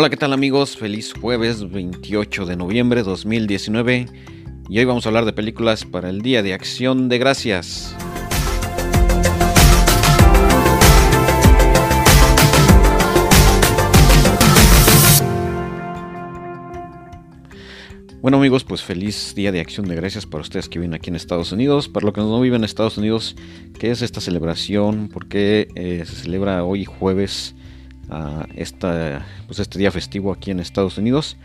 Hola, ¿qué tal amigos? Feliz jueves 28 de noviembre 2019 y hoy vamos a hablar de películas para el Día de Acción de Gracias. Bueno amigos, pues feliz Día de Acción de Gracias para ustedes que viven aquí en Estados Unidos, para los que no viven en Estados Unidos, ¿qué es esta celebración? ¿Por qué eh, se celebra hoy jueves esta, pues este día festivo aquí en Estados Unidos.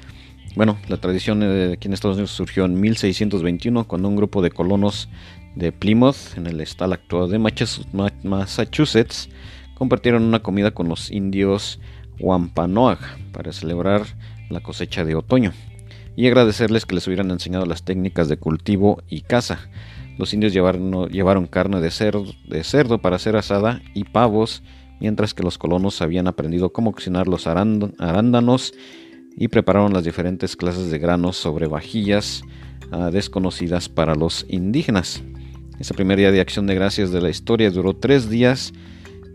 Bueno, la tradición aquí en Estados Unidos surgió en 1621 cuando un grupo de colonos de Plymouth, en el estado actual de Massachusetts, compartieron una comida con los indios Wampanoag para celebrar la cosecha de otoño y agradecerles que les hubieran enseñado las técnicas de cultivo y caza. Los indios llevaron, llevaron carne de cerdo, de cerdo para ser asada y pavos mientras que los colonos habían aprendido cómo cocinar los arándanos y prepararon las diferentes clases de granos sobre vajillas ah, desconocidas para los indígenas. Ese primer día de acción de gracias de la historia duró tres días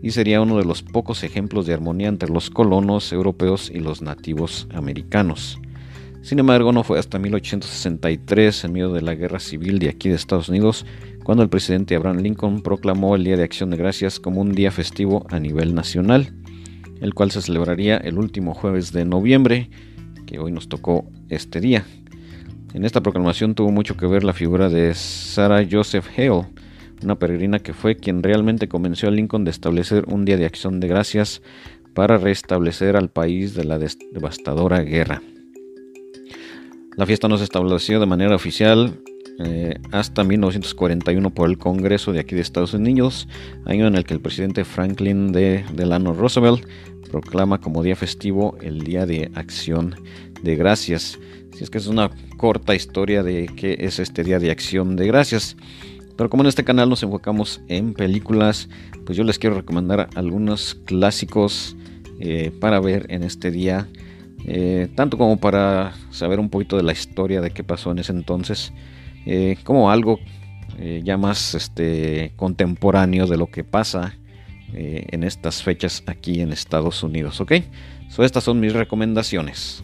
y sería uno de los pocos ejemplos de armonía entre los colonos europeos y los nativos americanos. Sin embargo, no fue hasta 1863, en medio de la guerra civil de aquí de Estados Unidos, cuando el presidente Abraham Lincoln proclamó el Día de Acción de Gracias como un día festivo a nivel nacional, el cual se celebraría el último jueves de noviembre, que hoy nos tocó este día. En esta proclamación tuvo mucho que ver la figura de Sarah Joseph Hale, una peregrina que fue quien realmente convenció a Lincoln de establecer un día de acción de gracias para restablecer al país de la devastadora guerra. La fiesta no se estableció de manera oficial eh, hasta 1941 por el Congreso de aquí de Estados Unidos, año en el que el presidente Franklin D. Delano Roosevelt proclama como día festivo el Día de Acción de Gracias. Si es que es una corta historia de qué es este Día de Acción de Gracias. Pero como en este canal nos enfocamos en películas, pues yo les quiero recomendar algunos clásicos eh, para ver en este día. Eh, tanto como para saber un poquito de la historia de qué pasó en ese entonces eh, como algo eh, ya más este, contemporáneo de lo que pasa en estas fechas aquí en Estados Unidos. ¿Ok? So, estas son mis recomendaciones.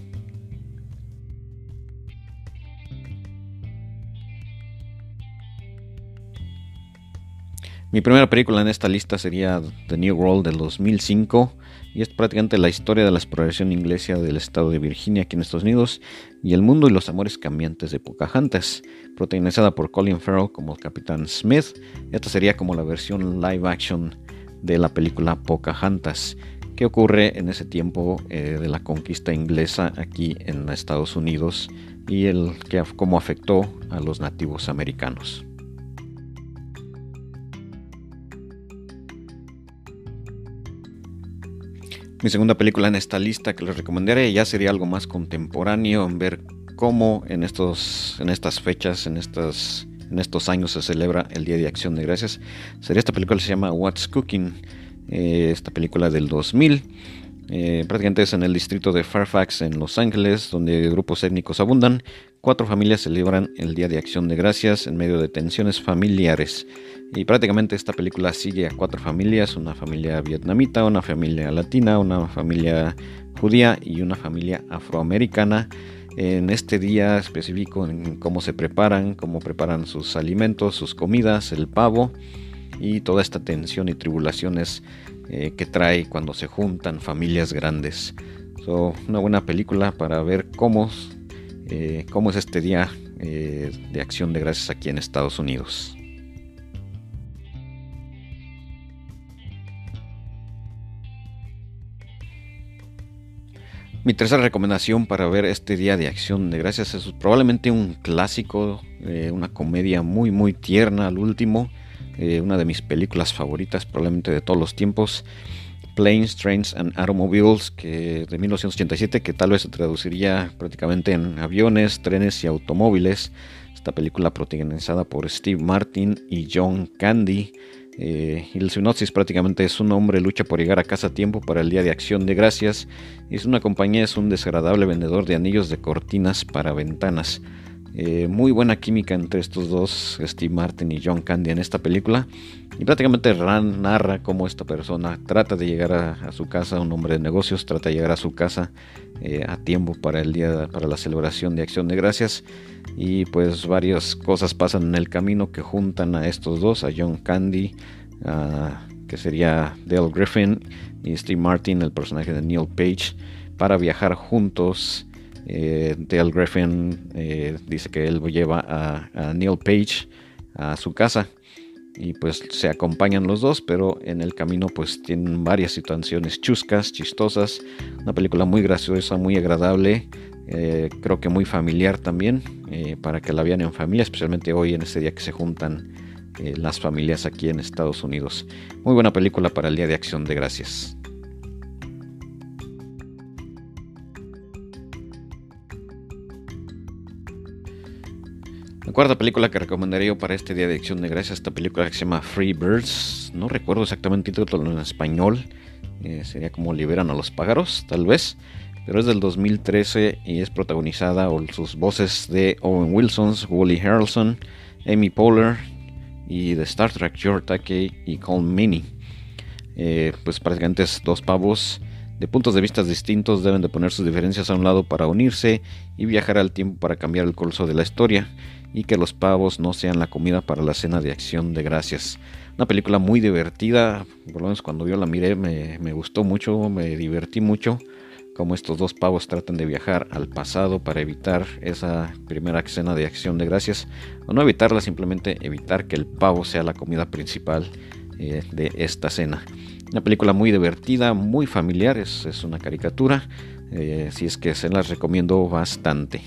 Mi primera película en esta lista sería The New World del 2005 y es prácticamente la historia de la exploración inglesa del estado de Virginia aquí en Estados Unidos y el mundo y los amores cambiantes de Pocahontas, protagonizada por Colin Farrell como Capitán Smith. Esta sería como la versión live action de la película Pocahontas, que ocurre en ese tiempo eh, de la conquista inglesa aquí en Estados Unidos y el que cómo afectó a los nativos americanos. Mi segunda película en esta lista que les recomendaré ya sería algo más contemporáneo, en ver cómo en, estos, en estas fechas, en, estas, en estos años se celebra el Día de Acción de Gracias. Sería esta película que se llama What's Cooking, eh, esta película del 2000. Eh, prácticamente es en el distrito de Fairfax, en Los Ángeles, donde grupos étnicos abundan. Cuatro familias celebran el Día de Acción de Gracias en medio de tensiones familiares. Y prácticamente esta película sigue a cuatro familias, una familia vietnamita, una familia latina, una familia judía y una familia afroamericana. En este día específico en cómo se preparan, cómo preparan sus alimentos, sus comidas, el pavo y toda esta tensión y tribulaciones eh, que trae cuando se juntan familias grandes. una buena película para ver cómo, eh, es este día eh, de acción de gracias aquí en Estados Unidos. Mi tercera recomendación para ver este día de acción de gracias es probablemente un clásico, una comedia muy muy tierna al último, eh, una de mis películas favoritas probablemente de todos los tiempos, Planes, Trains and Automobiles, que de 1987, que tal vez se traduciría prácticamente en aviones, trenes y automóviles. Esta película protagonizada por Steve Martin y John Candy. Eh, y el sinopsis prácticamente es un hombre lucha por llegar a casa a tiempo para el Día de Acción de Gracias y es una compañía es un desagradable vendedor de anillos de cortinas para ventanas. Eh, muy buena química entre estos dos, Steve Martin y John Candy en esta película. Y prácticamente Ran narra cómo esta persona trata de llegar a, su casa, un hombre de negocios, trata de llegar a su casa eh, a tiempo para el día, para la celebración de Acción de Gracias. Y pues varias cosas pasan en el camino que juntan a estos dos, a John Candy, que sería Dale Griffin, y Steve Martin, el personaje de Neil Page, para viajar juntos eh, Dale Griffin eh, dice que él lleva a, Neil Page a su casa y pues se acompañan los dos, pero en el camino pues tienen varias situaciones chuscas, chistosas, una película muy graciosa, muy agradable, eh, creo que muy familiar también, para que la vean en familia, especialmente hoy en este día que se juntan las familias aquí en Estados Unidos. Muy buena película para el Día de Acción de Gracias. Cuarta película que recomendaría yo para este Día de Acción de Gracias, esta película que se llama Free Birds. No recuerdo exactamente el título en español. Eh, sería como Liberan a los pájaros, tal vez. Pero es del 2013 y es protagonizada por sus voces de Owen Wilson, Wooly Harrelson, Amy Poehler y de Star Trek George Takei y Colm Meaney. Eh, pues prácticamente es dos pavos de puntos de vista distintos deben de poner sus diferencias a un lado para unirse y viajar al tiempo para cambiar el curso de la historia y que los pavos no sean la comida para la cena de acción de gracias. Una película muy divertida, por lo menos cuando yo la miré me, gustó mucho, me divertí mucho, como estos dos pavos tratan de viajar al pasado para evitar esa primera cena de acción de gracias, o no evitarla, simplemente evitar que el pavo sea la comida principal eh, de esta cena. Una película muy divertida, muy familiar, es, una caricatura, eh, si es que se las recomiendo bastante.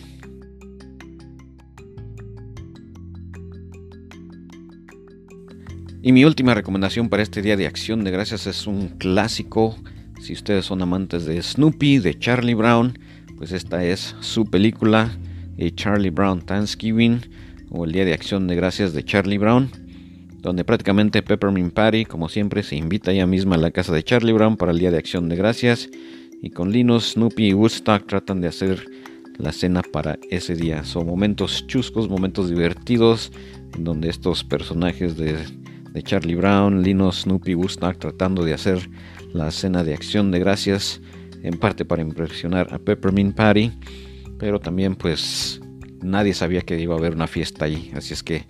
Y mi última recomendación para este día de acción de gracias es un clásico. Si ustedes son amantes de Snoopy, de Charlie Brown, pues esta es su película, eh, Charlie Brown Thanksgiving, o el Día de Acción de Gracias de Charlie Brown, donde prácticamente Peppermint Patty, como siempre, se invita ella misma a la casa de Charlie Brown para el Día de Acción de Gracias, y con Linus, Snoopy y Woodstock tratan de hacer la cena para ese día. Son momentos chuscos, momentos divertidos, donde estos personajes de Charlie Brown, Lino, Snoopy, Woodstock tratando de hacer la cena de acción de gracias, en parte para impresionar a Peppermint Patty, pero también pues nadie sabía que iba a haber una fiesta allí, así es que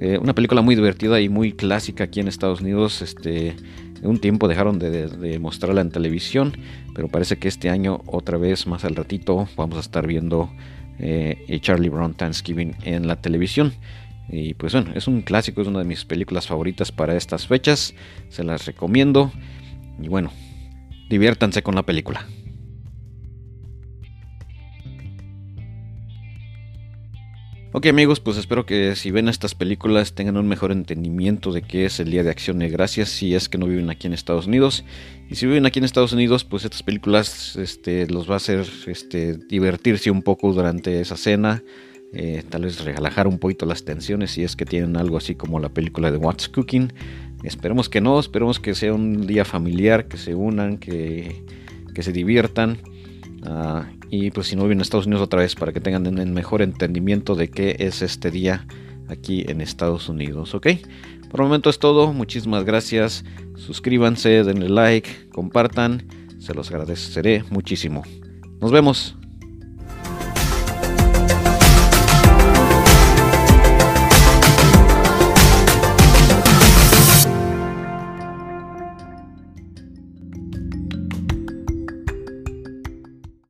eh, una película muy divertida y muy clásica aquí en Estados Unidos, este un tiempo dejaron de, mostrarla en televisión, pero parece que este año otra vez más al ratito vamos a estar viendo eh, Charlie Brown Thanksgiving en la televisión. Y pues bueno, es un clásico, es una de mis películas favoritas para estas fechas. Se las recomiendo. Y bueno, diviértanse con la película. Ok amigos, pues espero que si ven estas películas tengan un mejor entendimiento de qué es el Día de Acción de Gracias si es que no viven aquí en Estados Unidos. Y si viven aquí en Estados Unidos, pues estas películas este, los va a hacer este, divertirse un poco durante esa cena eh, tal vez relajar un poquito las tensiones si es que tienen algo así como la película de What's Cooking. Esperemos que no, esperemos que sea un día familiar, que se unan, que, se diviertan. Ah, y pues si no viven en Estados Unidos otra vez para que tengan un mejor entendimiento de qué es este día aquí en Estados Unidos, ¿ok? Por el momento es todo, muchísimas gracias, suscríbanse, denle like, compartan, se los agradeceré muchísimo. Nos vemos.